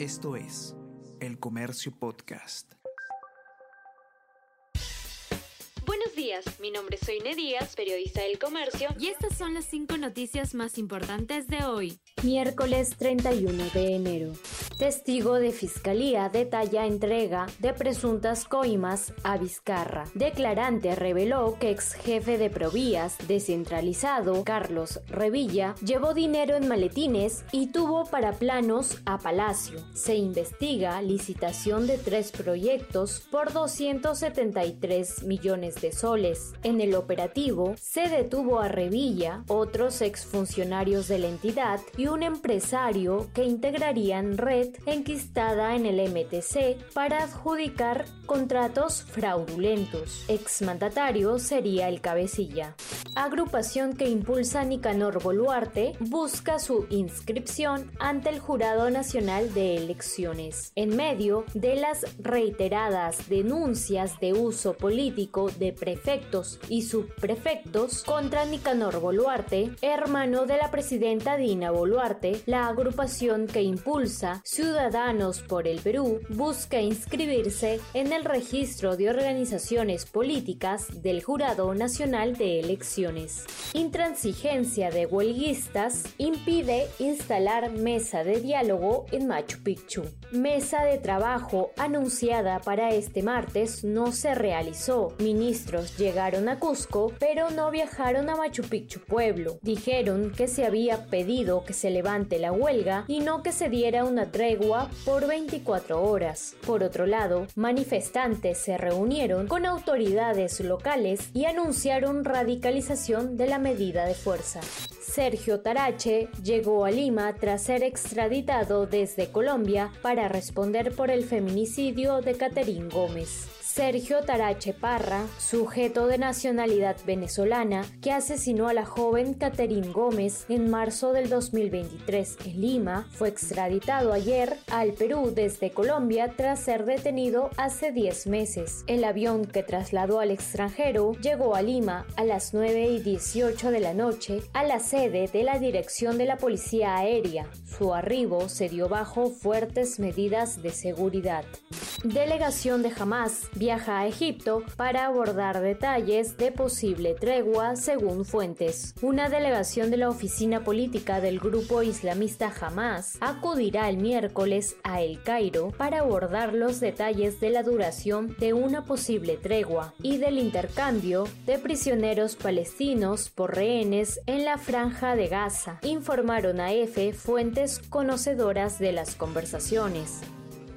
Esto es El Comercio Podcast. Buenos días, mi nombre es Soine Díaz, periodista del comercio, y estas son las cinco noticias más importantes de hoy. Miércoles 31 de enero. Testigo de Fiscalía detalla entrega de presuntas coimas a Vizcarra. Declarante reveló que ex jefe de Provías, descentralizado, Carlos Revilla, llevó dinero en maletines y tuvo para planos a Palacio. Se investiga licitación de tres proyectos por 273 millones de soles. En el operativo se detuvo a Revilla, otros exfuncionarios de la entidad y un empresario que integrarían red enquistada en el MTC para adjudicar contratos fraudulentos. Exmandatario sería el cabecilla. Agrupación que impulsa Nicanor Boluarte busca su inscripción ante el Jurado Nacional de Elecciones. En medio de las reiteradas denuncias de uso político de prefectos y subprefectos contra Nicanor Boluarte, hermano de la presidenta Dina Boluarte, la agrupación que impulsa Ciudadanos por el Perú busca inscribirse en el registro de organizaciones políticas del Jurado Nacional de Elecciones. Intransigencia de huelguistas impide instalar mesa de diálogo en Machu Picchu. Mesa de trabajo anunciada para este martes no se realizó. Ministros llegaron a Cusco, pero no viajaron a Machu Picchu pueblo. Dijeron que se había pedido que se levante la huelga y no que se diera una tregua por 24 horas. Por otro lado, manifestantes se reunieron con autoridades locales y anunciaron radicalización de la medida de fuerza. Sergio Tarache llegó a Lima tras ser extraditado desde Colombia para responder por el feminicidio de Caterín Gómez. Sergio Tarache Parra, sujeto de nacionalidad venezolana, que asesinó a la joven Caterín Gómez en marzo del 2023 en Lima, fue extraditado ayer al Perú desde Colombia tras ser detenido hace 10 meses. El avión que trasladó al extranjero llegó a Lima a las 9 y 18 de la noche a la sede de la Dirección de la Policía Aérea. Su arribo se dio bajo fuertes medidas de seguridad. Delegación de Hamas viaja a Egipto para abordar detalles de posible tregua según fuentes. Una delegación de la oficina política del grupo islamista Hamas acudirá el miércoles a El Cairo para abordar los detalles de la duración de una posible tregua y del intercambio de prisioneros palestinos por rehenes en la franja de Gaza, informaron a EFE fuentes conocedoras de las conversaciones.